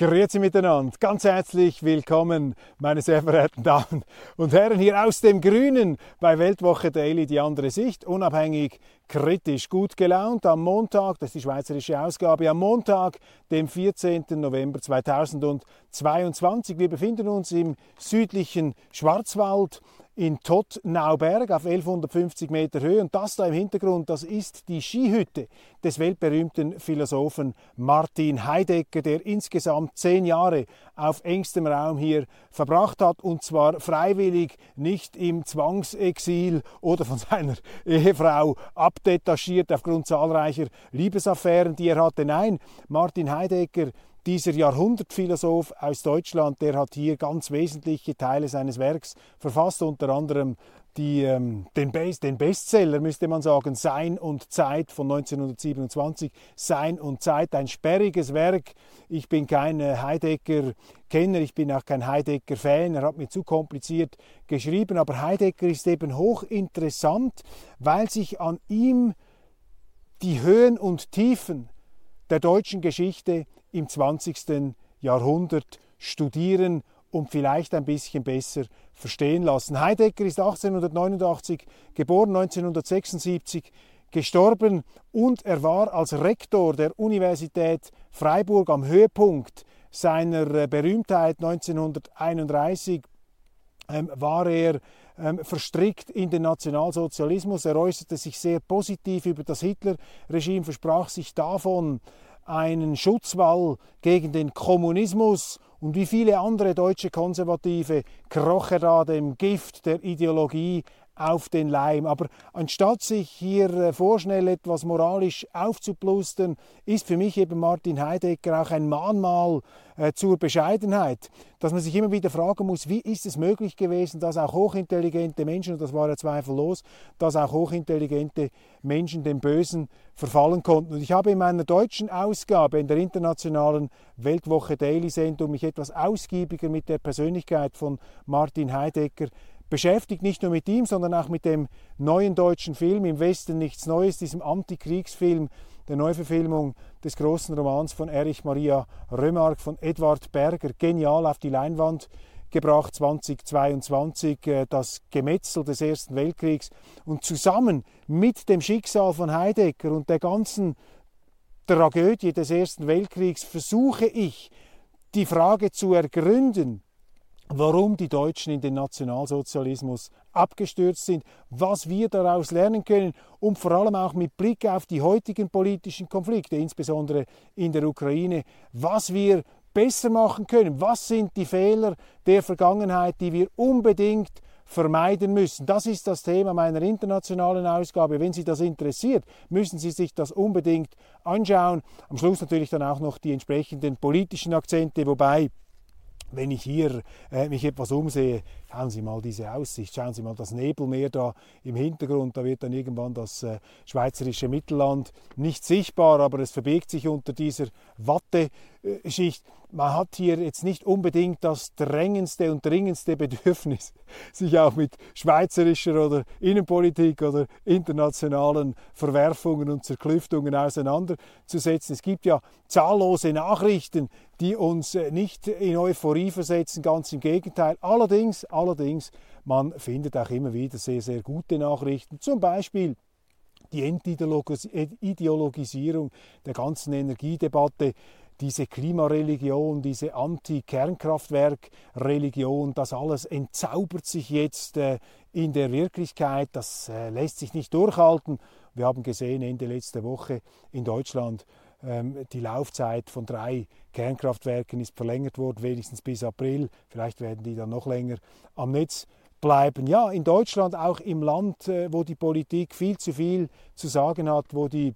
Grüezi miteinander, ganz herzlich willkommen, meine sehr verehrten Damen und Herren, hier aus dem Grünen bei Weltwoche Daily, die andere Sicht, unabhängig, kritisch, gut gelaunt am Montag, das ist die schweizerische Ausgabe, am Montag, dem 14. November 2022. Wir befinden uns im südlichen Schwarzwald in Tottnauberg auf 1150 Meter Höhe. Und das da im Hintergrund, das ist die Skihütte des weltberühmten Philosophen Martin Heidegger, der insgesamt zehn Jahre auf engstem Raum hier verbracht hat. Und zwar freiwillig, nicht im Zwangsexil oder von seiner Ehefrau abdetachiert aufgrund zahlreicher Liebesaffären, die er hatte. Nein, Martin Heidegger dieser Jahrhundertphilosoph aus Deutschland, der hat hier ganz wesentliche Teile seines Werks verfasst, unter anderem die, ähm, den, Best, den, Bestseller, müsste man sagen, Sein und Zeit von 1927. Sein und Zeit, ein sperriges Werk. Ich bin kein äh, Heidegger-Kenner, ich bin auch kein Heidegger-Fan, er hat mir zu kompliziert geschrieben, aber Heidegger ist eben hochinteressant, weil sich an ihm die Höhen und Tiefen der deutschen Geschichte im 20. Jahrhundert studieren und vielleicht ein bisschen besser verstehen lassen. Heidegger ist 1889 geboren, 1976 gestorben und er war als Rektor der Universität Freiburg am Höhepunkt seiner äh, Berühmtheit 1931 ähm, war er ähm, verstrickt in den Nationalsozialismus. Er äußerte sich sehr positiv über das Hitlerregime, versprach sich davon, einen Schutzwall gegen den Kommunismus und wie viele andere deutsche Konservative kroch er da dem Gift der Ideologie auf den Leim. Aber anstatt sich hier äh, vorschnell etwas moralisch aufzuplustern, ist für mich eben Martin Heidegger auch ein Mahnmal äh, zur Bescheidenheit, dass man sich immer wieder fragen muss, wie ist es möglich gewesen, dass auch hochintelligente Menschen, und das war ja zweifellos, dass auch hochintelligente Menschen dem Bösen verfallen konnten. Und ich habe in meiner deutschen Ausgabe, in der internationalen Weltwoche Daily Sendung, mich etwas ausgiebiger mit der Persönlichkeit von Martin Heidegger beschäftigt, nicht nur mit ihm, sondern auch mit dem neuen deutschen Film Im Westen nichts Neues, diesem Antikriegsfilm, der Neuverfilmung des großen Romans von Erich Maria Remarque von Edward Berger, genial auf die Leinwand gebracht 2022, äh, das Gemetzel des Ersten Weltkriegs. Und zusammen mit dem Schicksal von Heidegger und der ganzen Tragödie des Ersten Weltkriegs versuche ich, die Frage zu ergründen, warum die Deutschen in den Nationalsozialismus abgestürzt sind, was wir daraus lernen können und vor allem auch mit Blick auf die heutigen politischen Konflikte, insbesondere in der Ukraine, was wir besser machen können, was sind die Fehler der Vergangenheit, die wir unbedingt vermeiden müssen. Das ist das Thema meiner internationalen Ausgabe. Wenn Sie das interessiert, müssen Sie sich das unbedingt anschauen. Am Schluss natürlich dann auch noch die entsprechenden politischen Akzente, wobei wenn ich hier äh, mich etwas umsehe, schauen Sie mal diese Aussicht, schauen Sie mal das Nebelmeer da im Hintergrund, da wird dann irgendwann das äh, schweizerische Mittelland nicht sichtbar, aber es verbirgt sich unter dieser Watteschicht. Man hat hier jetzt nicht unbedingt das drängendste und dringendste Bedürfnis, sich auch mit schweizerischer oder Innenpolitik oder internationalen Verwerfungen und Zerklüftungen auseinanderzusetzen. Es gibt ja zahllose Nachrichten, die uns äh, nicht in Euphorie versetzen, ganz im Gegenteil. Allerdings, allerdings, man findet auch immer wieder sehr, sehr gute Nachrichten. Zum Beispiel die Entideologisierung der ganzen Energiedebatte, diese Klimareligion, diese Anti-Kernkraftwerk-Religion, das alles entzaubert sich jetzt äh, in der Wirklichkeit, das äh, lässt sich nicht durchhalten. Wir haben gesehen Ende letzter Woche in Deutschland, die Laufzeit von drei Kernkraftwerken ist verlängert worden, wenigstens bis April. Vielleicht werden die dann noch länger am Netz bleiben. Ja, in Deutschland, auch im Land, äh, wo die Politik viel zu viel zu sagen hat, wo die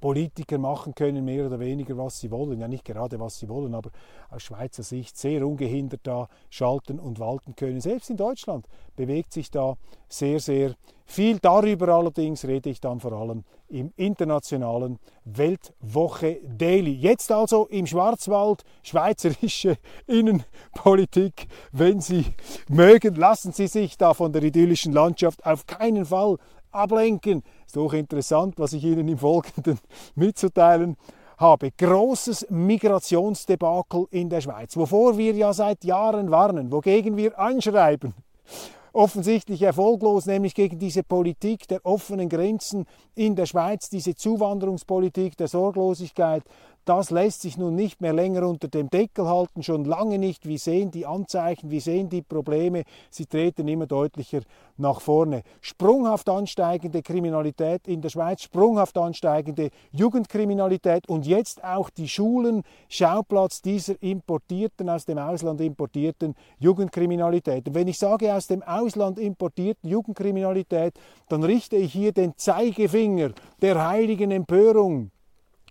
Politiker machen können mehr oder weniger, was sie wollen. Ja, nicht gerade, was sie wollen, aber aus Schweizer Sicht sehr ungehindert da schalten und walten können. Selbst in Deutschland bewegt sich da sehr, sehr viel. Darüber allerdings rede ich dann vor allem im internationalen Weltwoche Daily. Jetzt also im Schwarzwald schweizerische Innenpolitik. Wenn Sie mögen, lassen Sie sich da von der idyllischen Landschaft auf keinen Fall ablenken. Ist auch interessant, was ich Ihnen im Folgenden mitzuteilen habe. Großes Migrationsdebakel in der Schweiz, wovor wir ja seit Jahren warnen, wogegen wir anschreiben offensichtlich erfolglos, nämlich gegen diese Politik der offenen Grenzen in der Schweiz, diese Zuwanderungspolitik der Sorglosigkeit, das lässt sich nun nicht mehr länger unter dem Deckel halten, schon lange nicht. Wir sehen die Anzeichen, wir sehen die Probleme, sie treten immer deutlicher nach vorne. Sprunghaft ansteigende Kriminalität in der Schweiz, sprunghaft ansteigende Jugendkriminalität und jetzt auch die Schulen Schauplatz dieser importierten, aus dem Ausland importierten Jugendkriminalität. Und wenn ich sage aus dem Ausland importierten Jugendkriminalität, dann richte ich hier den Zeigefinger der heiligen Empörung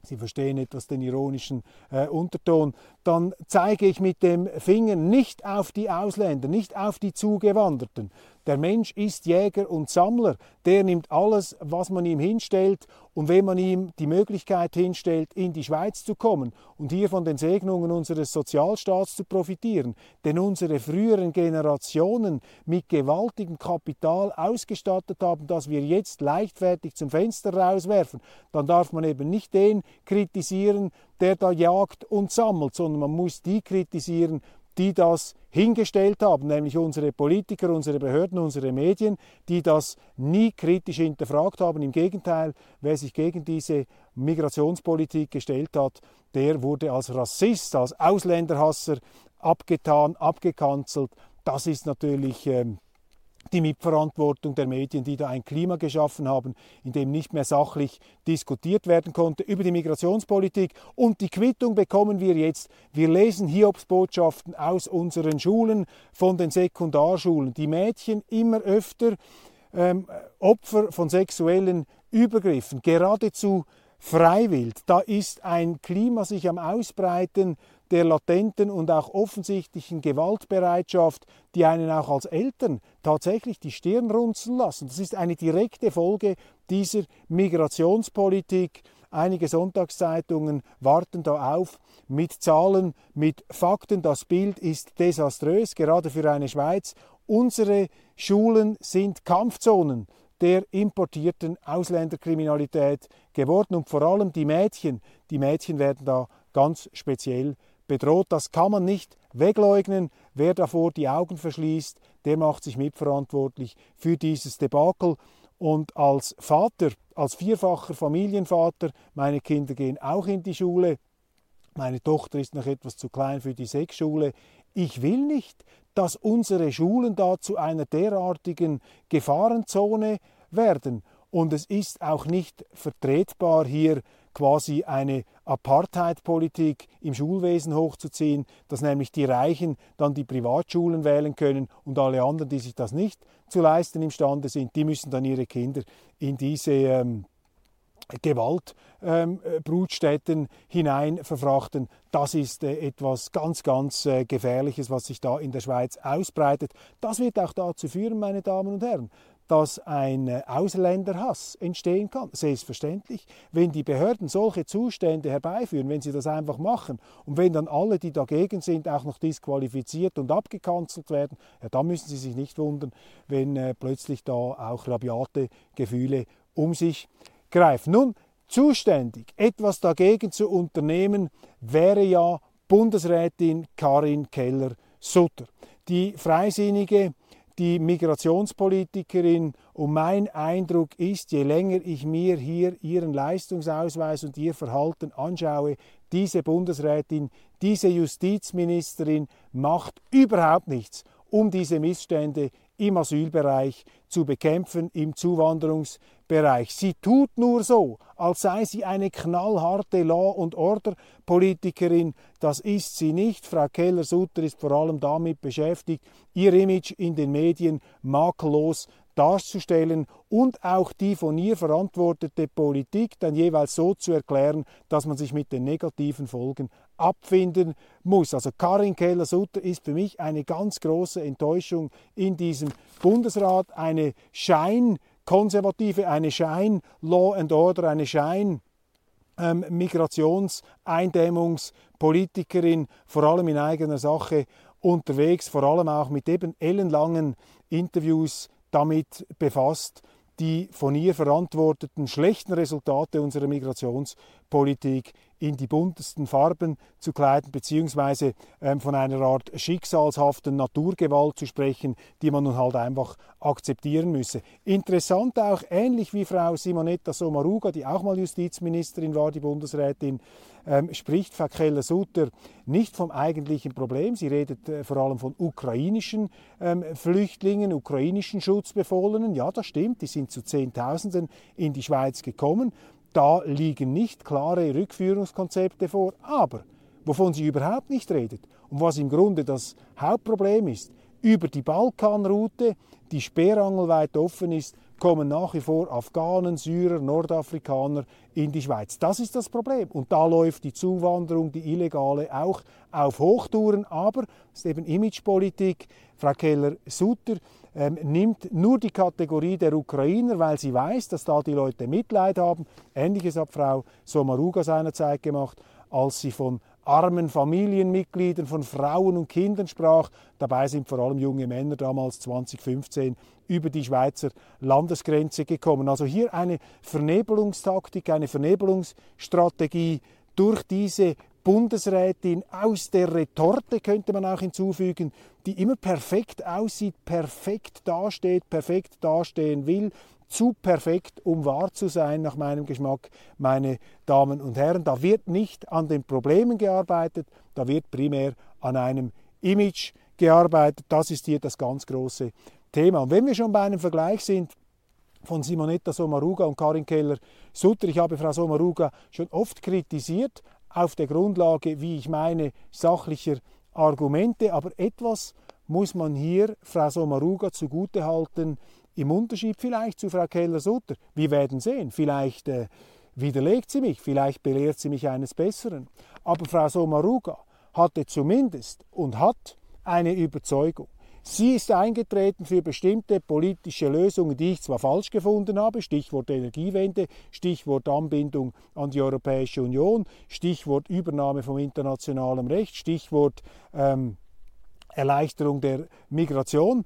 Sie verstehen etwas den ironischen äh, Unterton, dann zeige ich mit dem Finger nicht auf die Ausländer, nicht auf die Zugewanderten. Der Mensch ist Jäger und Sammler, der nimmt alles, was man ihm hinstellt. Und wenn man ihm die Möglichkeit hinstellt, in die Schweiz zu kommen und hier von den Segnungen unseres Sozialstaats zu profitieren, denn unsere früheren Generationen mit gewaltigem Kapital ausgestattet haben, das wir jetzt leichtfertig zum Fenster rauswerfen, dann darf man eben nicht den kritisieren, der da jagt und sammelt, sondern man muss die kritisieren, die das hingestellt haben, nämlich unsere Politiker, unsere Behörden, unsere Medien, die das nie kritisch hinterfragt haben. Im Gegenteil, wer sich gegen diese Migrationspolitik gestellt hat, der wurde als Rassist, als Ausländerhasser abgetan, abgekanzelt. Das ist natürlich ähm, die Mitverantwortung der Medien, die da ein Klima geschaffen haben, in dem nicht mehr sachlich diskutiert werden konnte über die Migrationspolitik. Und die Quittung bekommen wir jetzt. Wir lesen Hiobsbotschaften aus unseren Schulen, von den Sekundarschulen. Die Mädchen immer öfter ähm, Opfer von sexuellen Übergriffen, geradezu freiwillig. Da ist ein Klima sich am Ausbreiten, der latenten und auch offensichtlichen Gewaltbereitschaft, die einen auch als Eltern tatsächlich die Stirn runzeln lassen. Das ist eine direkte Folge dieser Migrationspolitik. Einige Sonntagszeitungen warten da auf mit Zahlen, mit Fakten. Das Bild ist desaströs, gerade für eine Schweiz. Unsere Schulen sind Kampfzonen der importierten Ausländerkriminalität geworden und vor allem die Mädchen, die Mädchen werden da ganz speziell bedroht. Das kann man nicht wegleugnen. Wer davor die Augen verschließt, der macht sich mitverantwortlich für dieses Debakel. Und als Vater, als vierfacher Familienvater, meine Kinder gehen auch in die Schule. Meine Tochter ist noch etwas zu klein für die Sexschule. Ich will nicht, dass unsere Schulen da zu einer derartigen Gefahrenzone werden. Und es ist auch nicht vertretbar, hier quasi eine Apartheid-Politik im Schulwesen hochzuziehen, dass nämlich die Reichen dann die Privatschulen wählen können und alle anderen, die sich das nicht zu leisten imstande sind, die müssen dann ihre Kinder in diese ähm, Gewaltbrutstätten ähm, hinein verfrachten. Das ist äh, etwas ganz, ganz äh, Gefährliches, was sich da in der Schweiz ausbreitet. Das wird auch dazu führen, meine Damen und Herren, dass ein äh, Ausländerhass entstehen kann. Selbstverständlich, wenn die Behörden solche Zustände herbeiführen, wenn sie das einfach machen und wenn dann alle, die dagegen sind, auch noch disqualifiziert und abgekanzelt werden, ja, dann müssen Sie sich nicht wundern, wenn äh, plötzlich da auch rabiate Gefühle um sich greifen. Nun, zuständig, etwas dagegen zu unternehmen, wäre ja Bundesrätin Karin Keller-Sutter. Die freisinnige die Migrationspolitikerin und mein Eindruck ist, je länger ich mir hier ihren Leistungsausweis und ihr Verhalten anschaue, diese Bundesrätin, diese Justizministerin macht überhaupt nichts, um diese Missstände im Asylbereich zu bekämpfen, im Zuwanderungsbereich. Sie tut nur so, als sei sie eine knallharte Law- und Order-Politikerin. Das ist sie nicht. Frau Keller-Sutter ist vor allem damit beschäftigt, ihr Image in den Medien makellos darzustellen und auch die von ihr verantwortete Politik dann jeweils so zu erklären, dass man sich mit den negativen Folgen abfinden muss. Also Karin Keller-Sutter ist für mich eine ganz große Enttäuschung in diesem Bundesrat, eine Scheinkonservative, eine Schein-Law and Order, eine Schein- ähm, Migrationseindämmungspolitikerin, vor allem in eigener Sache unterwegs, vor allem auch mit eben ellenlangen Interviews damit befasst, die von ihr verantworteten schlechten Resultate unserer Migrationspolitik in die buntesten Farben zu kleiden, beziehungsweise ähm, von einer Art schicksalshaften Naturgewalt zu sprechen, die man nun halt einfach akzeptieren müsse. Interessant auch, ähnlich wie Frau Simonetta Sommaruga, die auch mal Justizministerin war, die Bundesrätin, ähm, spricht Frau Keller-Sutter nicht vom eigentlichen Problem. Sie redet äh, vor allem von ukrainischen ähm, Flüchtlingen, ukrainischen Schutzbefohlenen. Ja, das stimmt, die sind zu Zehntausenden in die Schweiz gekommen. Da liegen nicht klare Rückführungskonzepte vor, aber wovon sie überhaupt nicht redet und was im Grunde das Hauptproblem ist, über die Balkanroute, die sperrangelweit offen ist, kommen nach wie vor Afghanen, Syrer, Nordafrikaner in die Schweiz. Das ist das Problem. Und da läuft die Zuwanderung, die illegale, auch auf Hochtouren. Aber es ist eben Imagepolitik. Frau Keller-Sutter ähm, nimmt nur die Kategorie der Ukrainer, weil sie weiß, dass da die Leute Mitleid haben. Ähnliches hat Frau Sommaruga seinerzeit gemacht, als sie von armen Familienmitgliedern, von Frauen und Kindern sprach. Dabei sind vor allem junge Männer damals 2015 über die Schweizer Landesgrenze gekommen. Also hier eine Vernebelungstaktik, eine Vernebelungsstrategie durch diese Bundesrätin aus der Retorte, könnte man auch hinzufügen, die immer perfekt aussieht, perfekt dasteht, perfekt dastehen will, zu perfekt, um wahr zu sein, nach meinem Geschmack, meine Damen und Herren. Da wird nicht an den Problemen gearbeitet, da wird primär an einem Image gearbeitet. Das ist hier das ganz große Thema. Und wenn wir schon bei einem Vergleich sind, von Simonetta Sommaruga und Karin Keller-Sutter. Ich habe Frau Sommaruga schon oft kritisiert, auf der Grundlage, wie ich meine, sachlicher Argumente. Aber etwas muss man hier Frau Sommaruga zugutehalten, im Unterschied vielleicht zu Frau Keller-Sutter. Wir werden sehen, vielleicht äh, widerlegt sie mich, vielleicht belehrt sie mich eines Besseren. Aber Frau Sommaruga hatte zumindest und hat eine Überzeugung. Sie ist eingetreten für bestimmte politische Lösungen, die ich zwar falsch gefunden habe, Stichwort Energiewende, Stichwort Anbindung an die Europäische Union, Stichwort Übernahme vom internationalen Recht, Stichwort ähm, Erleichterung der Migration.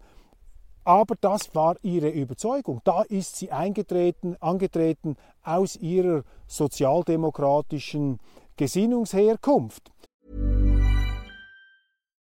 Aber das war ihre Überzeugung. Da ist sie eingetreten, angetreten aus ihrer sozialdemokratischen Gesinnungsherkunft.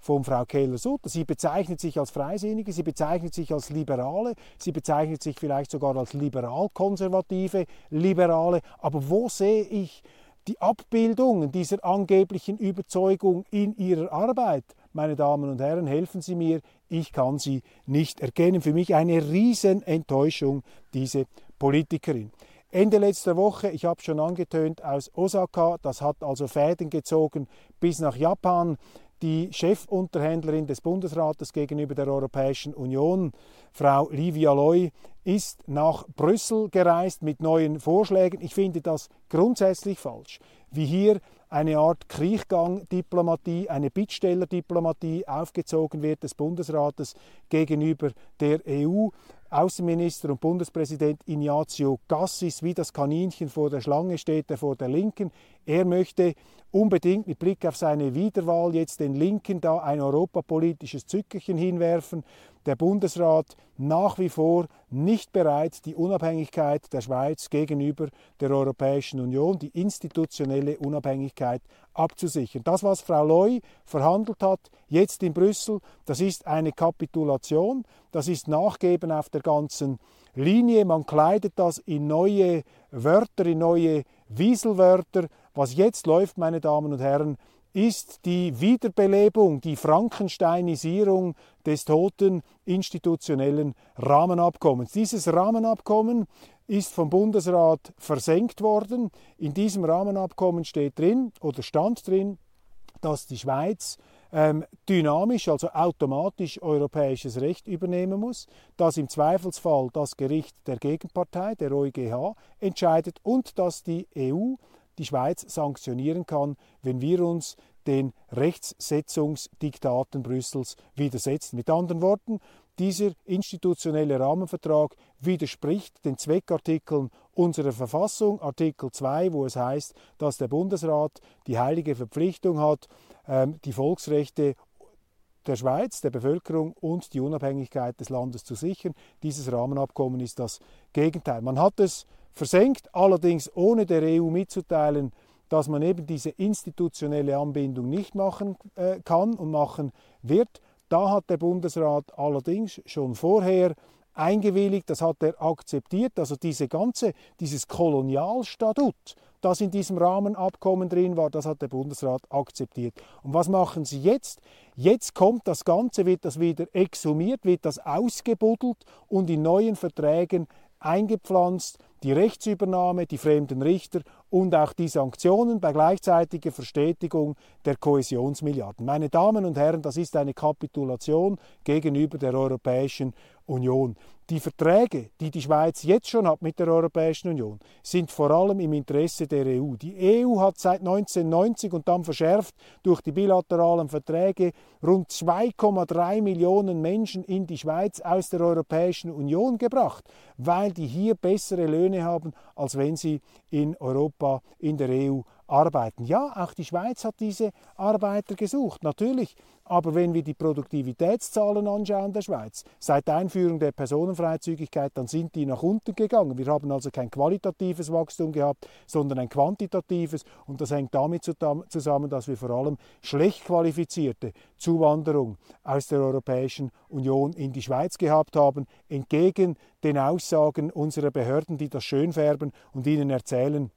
von Frau Keller-Sutter? Sie bezeichnet sich als Freisinnige, sie bezeichnet sich als Liberale, sie bezeichnet sich vielleicht sogar als liberal-konservative Liberale. Aber wo sehe ich die Abbildungen dieser angeblichen Überzeugung in ihrer Arbeit? meine Damen und Herren, helfen Sie mir, ich kann sie nicht erkennen. Für mich eine Riesenenttäuschung, diese Politikerin. Ende letzter Woche, ich habe schon angetönt, aus Osaka, das hat also Fäden gezogen bis nach Japan. Die Chefunterhändlerin des Bundesrates gegenüber der Europäischen Union, Frau Livia Loy, ist nach Brüssel gereist mit neuen Vorschlägen. Ich finde das grundsätzlich falsch, wie hier eine Art Kriechgang-Diplomatie, eine Bittstellerdiplomatie aufgezogen wird des Bundesrates gegenüber der EU. Außenminister und Bundespräsident Ignazio Gassis wie das Kaninchen vor der Schlange steht, er vor der Linken. Er möchte unbedingt mit Blick auf seine Wiederwahl jetzt den Linken da ein europapolitisches Zückerchen hinwerfen. Der Bundesrat nach wie vor nicht bereit, die Unabhängigkeit der Schweiz gegenüber der Europäischen Union, die institutionelle Unabhängigkeit abzusichern. Das, was Frau Loy verhandelt hat, jetzt in Brüssel, das ist eine Kapitulation, das ist Nachgeben auf der ganzen Linie. Man kleidet das in neue Wörter, in neue Wieselwörter. Was jetzt läuft, meine Damen und Herren, ist die Wiederbelebung, die Frankensteinisierung des toten institutionellen Rahmenabkommens. Dieses Rahmenabkommen ist vom Bundesrat versenkt worden. In diesem Rahmenabkommen steht drin oder stand drin, dass die Schweiz ähm, dynamisch, also automatisch europäisches Recht übernehmen muss, dass im Zweifelsfall das Gericht der Gegenpartei, der EuGH, entscheidet und dass die EU die Schweiz sanktionieren kann, wenn wir uns den Rechtssetzungsdiktaten Brüssels widersetzen. Mit anderen Worten, dieser institutionelle Rahmenvertrag widerspricht den Zweckartikeln unserer Verfassung, Artikel 2, wo es heißt, dass der Bundesrat die heilige Verpflichtung hat, ähm, die Volksrechte der Schweiz, der Bevölkerung und die Unabhängigkeit des Landes zu sichern. Dieses Rahmenabkommen ist das Gegenteil. Man hat es versenkt, allerdings ohne der EU mitzuteilen, dass man eben diese institutionelle Anbindung nicht machen äh, kann und machen wird. Da hat der Bundesrat allerdings schon vorher eingewilligt, das hat er akzeptiert, also diese ganze, dieses Kolonialstatut, das in diesem Rahmenabkommen drin war, das hat der Bundesrat akzeptiert. Und was machen Sie jetzt? Jetzt kommt das Ganze, wird das wieder exhumiert, wird das ausgebuddelt und in neuen Verträgen eingepflanzt, die Rechtsübernahme, die fremden Richter und auch die Sanktionen bei gleichzeitiger Verstetigung der Kohäsionsmilliarden. Meine Damen und Herren, das ist eine Kapitulation gegenüber der Europäischen Union. Die Verträge, die die Schweiz jetzt schon hat mit der Europäischen Union, sind vor allem im Interesse der EU. Die EU hat seit 1990 und dann verschärft durch die bilateralen Verträge rund 2,3 Millionen Menschen in die Schweiz aus der Europäischen Union gebracht, weil die hier bessere Löhne haben, als wenn sie in Europa, in der EU arbeiten. Ja, auch die Schweiz hat diese Arbeiter gesucht, natürlich. Aber wenn wir die Produktivitätszahlen anschauen der Schweiz, seit Einführung der Personenfreizügigkeit, dann sind die nach unten gegangen. Wir haben also kein qualitatives Wachstum gehabt, sondern ein quantitatives. Und das hängt damit zusammen, dass wir vor allem schlecht qualifizierte Zuwanderung aus der Europäischen Union in die Schweiz gehabt haben, entgegen den Aussagen unserer Behörden, die das schön färben und ihnen erzählen,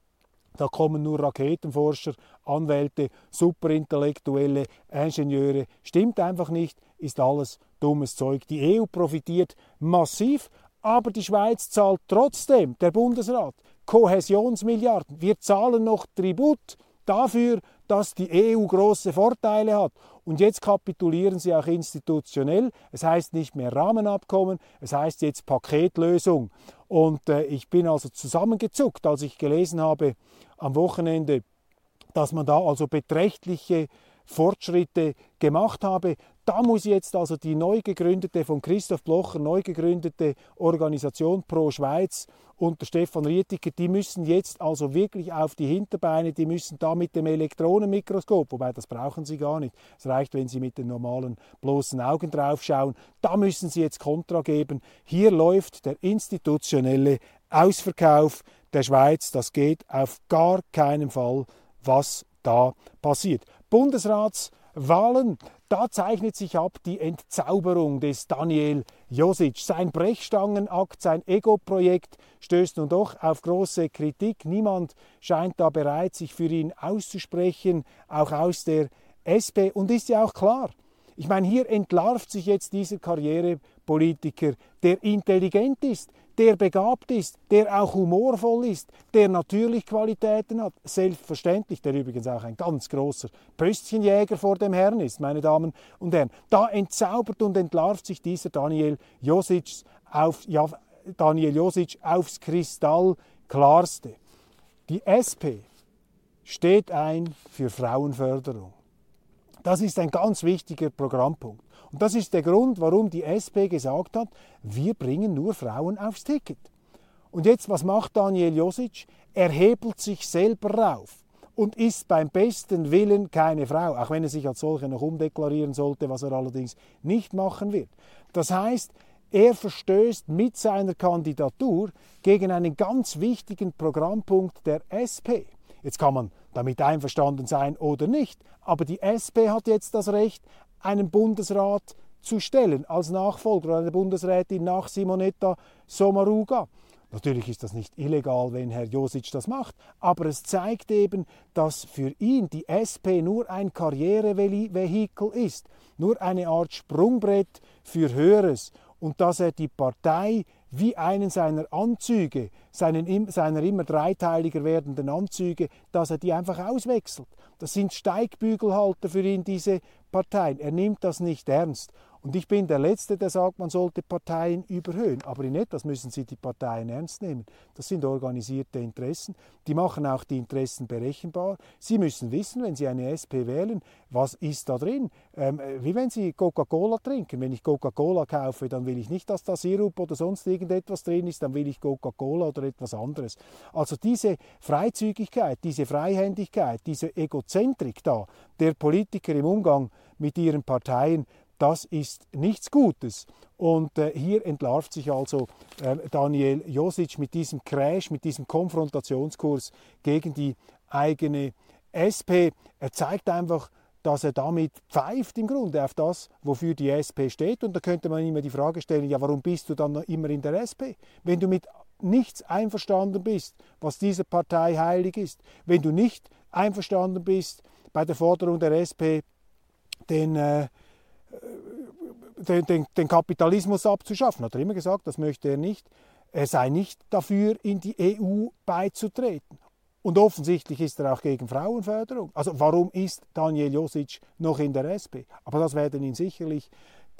da kommen nur Raketenforscher, Anwälte, Superintellektuelle, Ingenieure. Stimmt einfach nicht, ist alles dummes Zeug. Die EU profitiert massiv, aber die Schweiz zahlt trotzdem, der Bundesrat, Kohäsionsmilliarden. Wir zahlen noch Tribut dafür, dass die EU große Vorteile hat. Und jetzt kapitulieren sie auch institutionell. Es heißt nicht mehr Rahmenabkommen, es heißt jetzt Paketlösung. Und äh, ich bin also zusammengezuckt, als ich gelesen habe am Wochenende, dass man da also beträchtliche Fortschritte gemacht habe. Da muss jetzt also die neu gegründete, von Christoph Blocher neu gegründete Organisation Pro Schweiz unter Stefan Rietiker, die müssen jetzt also wirklich auf die Hinterbeine, die müssen da mit dem Elektronenmikroskop, wobei das brauchen sie gar nicht, es reicht, wenn sie mit den normalen bloßen Augen draufschauen, da müssen sie jetzt Kontra geben. Hier läuft der institutionelle Ausverkauf der Schweiz, das geht auf gar keinen Fall, was da passiert. Bundesratswahlen, da zeichnet sich ab die Entzauberung des Daniel Josic. Sein Brechstangenakt, sein Ego-Projekt stößt nun doch auf große Kritik. Niemand scheint da bereit, sich für ihn auszusprechen, auch aus der SP. Und ist ja auch klar, Ich meine, hier entlarvt sich jetzt dieser Karrierepolitiker, der intelligent ist, der begabt ist, der auch humorvoll ist, der natürlich Qualitäten hat, selbstverständlich, der übrigens auch ein ganz großer Pöstchenjäger vor dem Herrn ist, meine Damen und Herren. Da entzaubert und entlarvt sich dieser Daniel Josic, auf, ja, Daniel Josic aufs Kristall klarste. Die SP steht ein für Frauenförderung. Das ist ein ganz wichtiger Programmpunkt. Und das ist der Grund, warum die SP gesagt hat, wir bringen nur Frauen aufs Ticket. Und jetzt, was macht Daniel Josic? Er hebelt sich selber rauf und ist beim besten Willen keine Frau, auch wenn er sich als solche noch umdeklarieren sollte, was er allerdings nicht machen wird. Das heißt, er verstößt mit seiner Kandidatur gegen einen ganz wichtigen Programmpunkt der SP. Jetzt kann man damit einverstanden sein oder nicht, aber die SP hat jetzt das Recht, einen Bundesrat zu stellen als Nachfolger einer Bundesrätin nach Simonetta Sommaruga. Natürlich ist das nicht illegal, wenn Herr Josic das macht, aber es zeigt eben, dass für ihn die SP nur ein Karrierevehikel ist, nur eine Art Sprungbrett für Höheres und dass er die Partei wie einen seiner Anzüge, seinen, seiner immer dreiteiliger werdenden Anzüge, dass er die einfach auswechselt. Das sind Steigbügelhalter für ihn, diese Parteien. Er nimmt das nicht ernst. Und ich bin der Letzte, der sagt, man sollte Parteien überhöhen. Aber in etwas müssen Sie die Parteien ernst nehmen. Das sind organisierte Interessen. Die machen auch die Interessen berechenbar. Sie müssen wissen, wenn Sie eine SP wählen, was ist da drin. Ähm, wie wenn Sie Coca-Cola trinken. Wenn ich Coca-Cola kaufe, dann will ich nicht, dass da Sirup oder sonst irgendetwas drin ist, dann will ich Coca-Cola oder etwas anderes. Also diese Freizügigkeit, diese Freihändigkeit, diese Egozentrik da der Politiker im Umgang mit ihren Parteien, das ist nichts Gutes. Und äh, hier entlarvt sich also äh, Daniel Josic mit diesem Crash, mit diesem Konfrontationskurs gegen die eigene SP. Er zeigt einfach, dass er damit pfeift im Grunde auf das, wofür die SP steht. Und da könnte man immer die Frage stellen, ja, warum bist du dann noch immer in der SP? Wenn du mit nichts einverstanden bist, was dieser Partei heilig ist, wenn du nicht einverstanden bist bei der Forderung der SP, den äh, den, den, den Kapitalismus abzuschaffen. Hat er immer gesagt, das möchte er nicht. Er sei nicht dafür, in die EU beizutreten. Und offensichtlich ist er auch gegen Frauenförderung. Also warum ist Daniel Josic noch in der SP? Aber das werden ihn sicherlich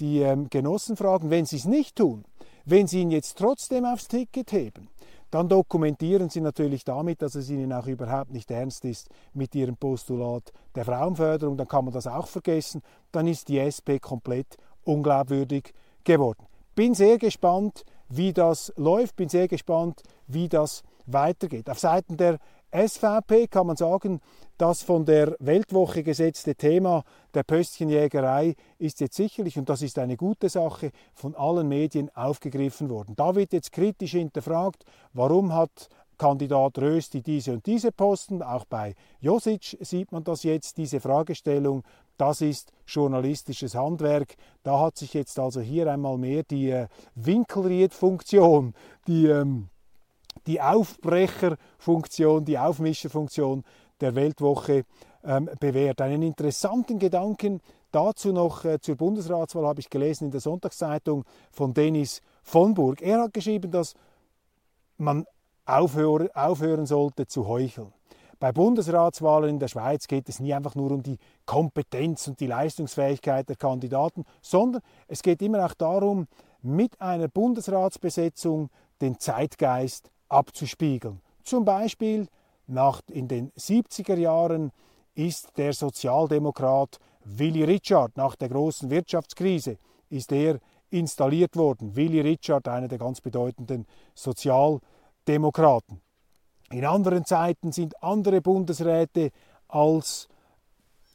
die ähm, Genossen fragen. Wenn sie es nicht tun, wenn sie ihn jetzt trotzdem aufs Ticket heben, dann dokumentieren sie natürlich damit, dass es ihnen auch überhaupt nicht ernst ist mit ihrem Postulat der Frauenförderung. Dann kann man das auch vergessen. Dann ist die SP komplett unglaubwürdig geworden. Bin sehr gespannt, wie das läuft. Bin sehr gespannt, wie das weitergeht. Auf Seiten der SVP kann man sagen, das von der Weltwoche gesetzte Thema der Pöstchenjägerei ist jetzt sicherlich, und das ist eine gute Sache, von allen Medien aufgegriffen worden. Da wird jetzt kritisch hinterfragt, warum hat Kandidat Rösti diese und diese Posten. Auch bei Josic sieht man das jetzt, diese Fragestellung. Das ist journalistisches Handwerk. Da hat sich jetzt also hier einmal mehr die äh, Winkelried-Funktion, die ähm, die Aufbrecherfunktion, die Aufmischerfunktion der Weltwoche ähm, bewährt. Einen interessanten Gedanken dazu noch äh, zur Bundesratswahl habe ich gelesen in der Sonntagszeitung von Dennis von Burg. Er hat geschrieben, dass man aufhör, aufhören sollte zu heucheln. Bei Bundesratswahlen in der Schweiz geht es nie einfach nur um die Kompetenz und die Leistungsfähigkeit der Kandidaten, sondern es geht immer auch darum, mit einer Bundesratsbesetzung den Zeitgeist abzuspiegeln. Zum Beispiel nach, in den 70er Jahren ist der Sozialdemokrat Willy Richard nach der großen Wirtschaftskrise ist er installiert worden. Willy Richard, einer der ganz bedeutenden Sozialdemokraten. In anderen Zeiten sind andere Bundesräte als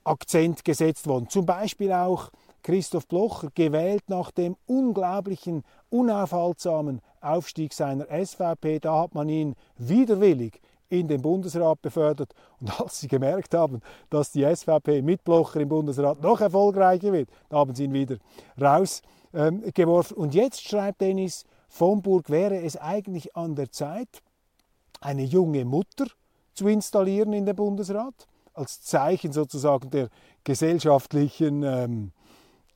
Akzent gesetzt worden. Zum Beispiel auch Christoph Blocher, gewählt nach dem unglaublichen, unaufhaltsamen Aufstieg seiner SVP. Da hat man ihn widerwillig in den Bundesrat befördert. Und als sie gemerkt haben, dass die SVP mit Blocher im Bundesrat noch erfolgreicher wird, haben sie ihn wieder rausgeworfen. Ähm, und jetzt schreibt Dennis von Burg, wäre es eigentlich an der Zeit, eine junge Mutter zu installieren in den Bundesrat, als Zeichen sozusagen der gesellschaftlichen ähm,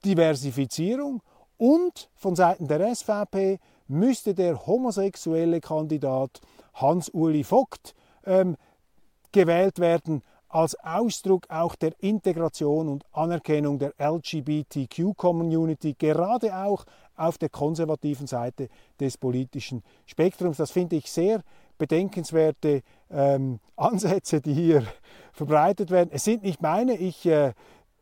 Diversifizierung und von Seiten der SVP müsste der homosexuelle Kandidat Hans-Uli Vogt ähm, gewählt werden als Ausdruck auch der Integration und Anerkennung der LGBTQ-Community, gerade auch auf der konservativen Seite des politischen Spektrums. Das finde ich sehr bedenkenswerte ähm, Ansätze, die hier verbreitet werden. Es sind nicht meine, ich äh,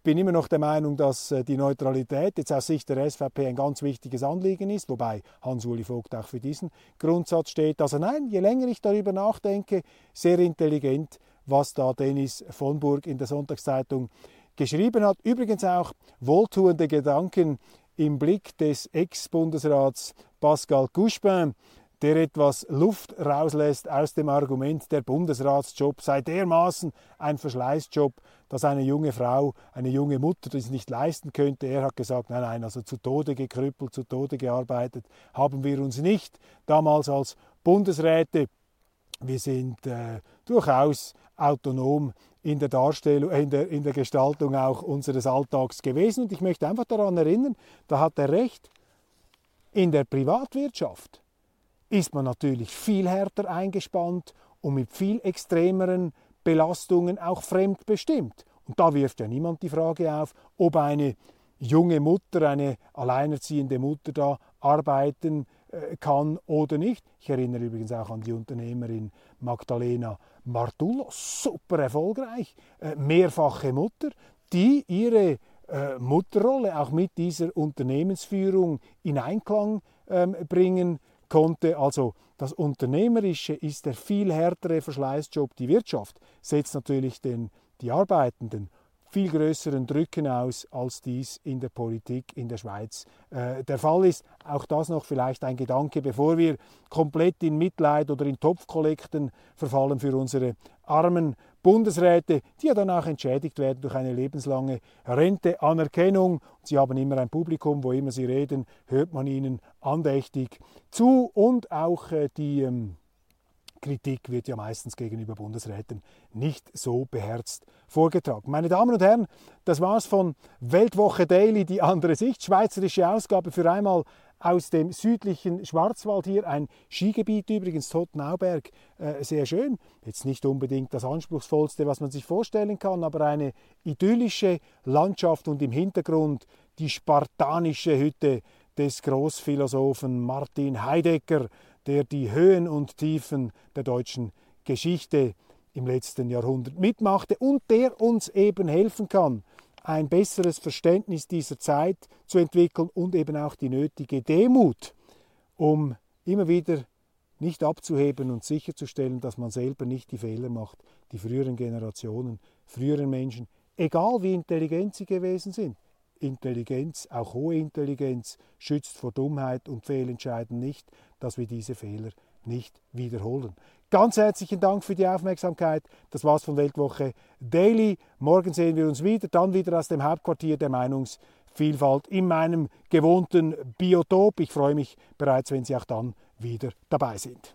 bin immer noch der Meinung, dass äh, die Neutralität jetzt aus Sicht der SVP ein ganz wichtiges Anliegen ist, wobei Hans-Uli Vogt auch für diesen Grundsatz steht. Also nein, je länger ich darüber nachdenke, sehr intelligent, was da Dennis von Burg in der Sonntagszeitung geschrieben hat. Übrigens auch wohltuende Gedanken im Blick des Ex-Bundesrats Pascal Couchepin, der etwas Luft rauslässt aus dem Argument, der Bundesratsjob sei dermaßen ein Verschleißjob, dass eine junge Frau, eine junge Mutter das nicht leisten könnte. Er hat gesagt, nein, nein, also zu Tode gekrüppelt, zu Tode gearbeitet haben wir uns nicht. Damals als Bundesräte, wir sind äh, durchaus autonom in der Darstellung, in der, in der Gestaltung auch unseres Alltags gewesen. Und ich möchte einfach daran erinnern, da hat er recht, in der Privatwirtschaft ist man natürlich viel härter eingespannt und mit viel extremeren Belastungen auch fremdbestimmt. Und da wirft ja niemand die Frage auf, ob eine junge Mutter, eine alleinerziehende Mutter da arbeiten äh, kann oder nicht. Ich erinnere übrigens auch an die Unternehmerin Magdalena Martullo, super erfolgreich, äh, mehrfache Mutter, die ihre äh, Mutterrolle auch mit dieser Unternehmensführung in Einklang ähm, bringen konnte. Also das Unternehmerische ist der viel härtere Verschleißjob. Die Wirtschaft setzt natürlich den, die Arbeitenden viel größeren Drücken aus, als dies in der Politik in der Schweiz äh, der Fall ist. Auch das noch vielleicht ein Gedanke, bevor wir komplett in Mitleid oder in Topfkollekten verfallen für unsere armen Bundesräte, die ja dann auch entschädigt werden durch eine lebenslange Rente, Anerkennung. Sie haben immer ein Publikum, wo immer sie reden, hört man ihnen andächtig zu und auch äh, die ähm, Kritik wird ja meistens gegenüber Bundesräten nicht so beherzt vorgetragen. Meine Damen und Herren, das war's von Weltwoche Daily, die andere Sicht, schweizerische Ausgabe für einmal aus dem südlichen Schwarzwald hier, ein Skigebiet übrigens, Tottenauberg, äh, sehr schön. Jetzt nicht unbedingt das anspruchsvollste, was man sich vorstellen kann, aber eine idyllische Landschaft und im Hintergrund die spartanische Hütte des Großphilosophen Martin Heidegger, der die Höhen und Tiefen der deutschen Geschichte im letzten Jahrhundert mitmachte und der uns eben helfen kann, ein besseres Verständnis dieser Zeit zu entwickeln und eben auch die nötige Demut, um immer wieder nicht abzuheben und sicherzustellen, dass man selber nicht die Fehler macht, die früheren Generationen, früheren Menschen, egal wie intelligent sie gewesen sind. Intelligenz, auch hohe Intelligenz, schützt vor Dummheit und Fehlentscheiden nicht, dass wir diese Fehler nicht wiederholen. Ganz herzlichen Dank für die Aufmerksamkeit. Das war's von Weltwoche Daily. Morgen sehen wir uns wieder, dann wieder aus dem Hauptquartier der Meinungsvielfalt in meinem gewohnten Biotop. Ich freue mich bereits, wenn Sie auch dann wieder dabei sind.